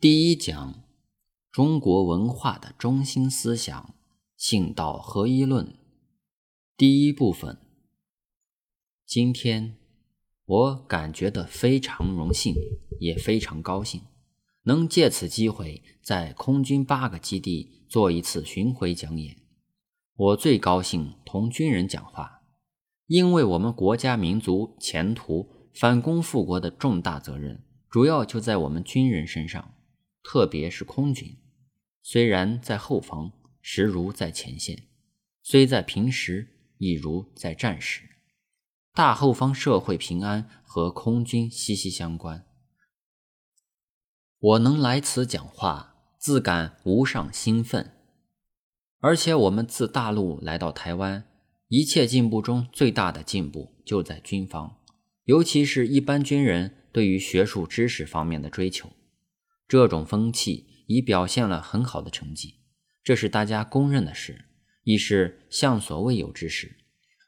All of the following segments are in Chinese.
第一讲：中国文化的中心思想——性道合一论。第一部分。今天，我感觉得非常荣幸，也非常高兴，能借此机会在空军八个基地做一次巡回讲演。我最高兴同军人讲话，因为我们国家民族前途反攻复国的重大责任，主要就在我们军人身上。特别是空军，虽然在后方，实如在前线；虽在平时，亦如在战时。大后方社会平安和空军息息相关。我能来此讲话，自感无上兴奋。而且我们自大陆来到台湾，一切进步中最大的进步就在军方，尤其是一般军人对于学术知识方面的追求。这种风气已表现了很好的成绩，这是大家公认的事，亦是向所未有之事。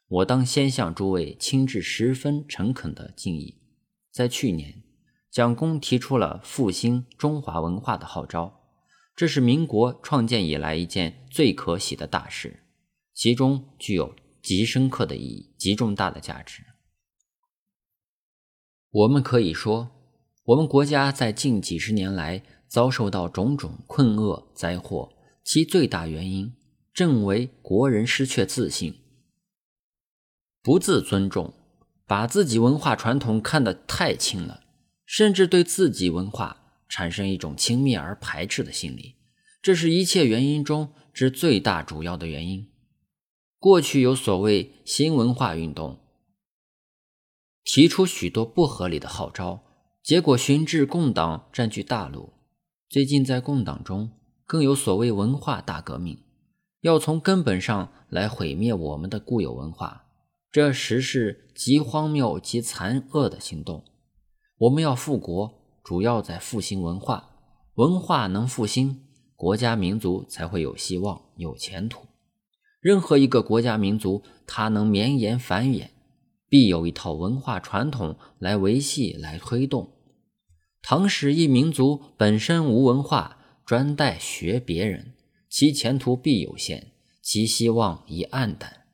我当先向诸位亲致十分诚恳的敬意。在去年，蒋公提出了复兴中华文化的号召，这是民国创建以来一件最可喜的大事，其中具有极深刻的意义、极重大的价值。我们可以说。我们国家在近几十年来遭受到种种困厄灾祸，其最大原因正为国人失去自信，不自尊重，把自己文化传统看得太轻了，甚至对自己文化产生一种轻蔑而排斥的心理，这是一切原因中之最大主要的原因。过去有所谓新文化运动，提出许多不合理的号召。结果，寻至共党占据大陆。最近在共党中，更有所谓文化大革命，要从根本上来毁灭我们的固有文化。这实是极荒谬极残恶的行动。我们要复国，主要在复兴文化。文化能复兴，国家民族才会有希望、有前途。任何一个国家民族，它能绵延繁衍。必有一套文化传统来维系、来推动。倘使一民族本身无文化，专待学别人，其前途必有限，其希望已黯淡。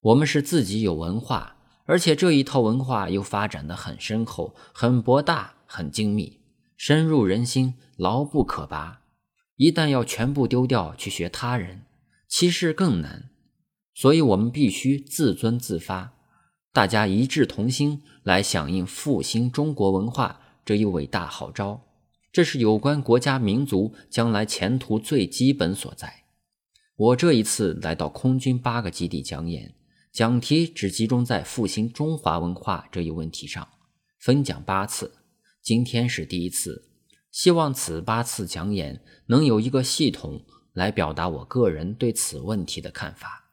我们是自己有文化，而且这一套文化又发展的很深厚、很博大、很精密，深入人心，牢不可拔。一旦要全部丢掉去学他人，其实更难。所以我们必须自尊自发。大家一致同心来响应复兴中国文化这一伟大号召，这是有关国家民族将来前途最基本所在。我这一次来到空军八个基地讲演，讲题只集中在复兴中华文化这一问题上，分讲八次，今天是第一次。希望此八次讲演能有一个系统来表达我个人对此问题的看法。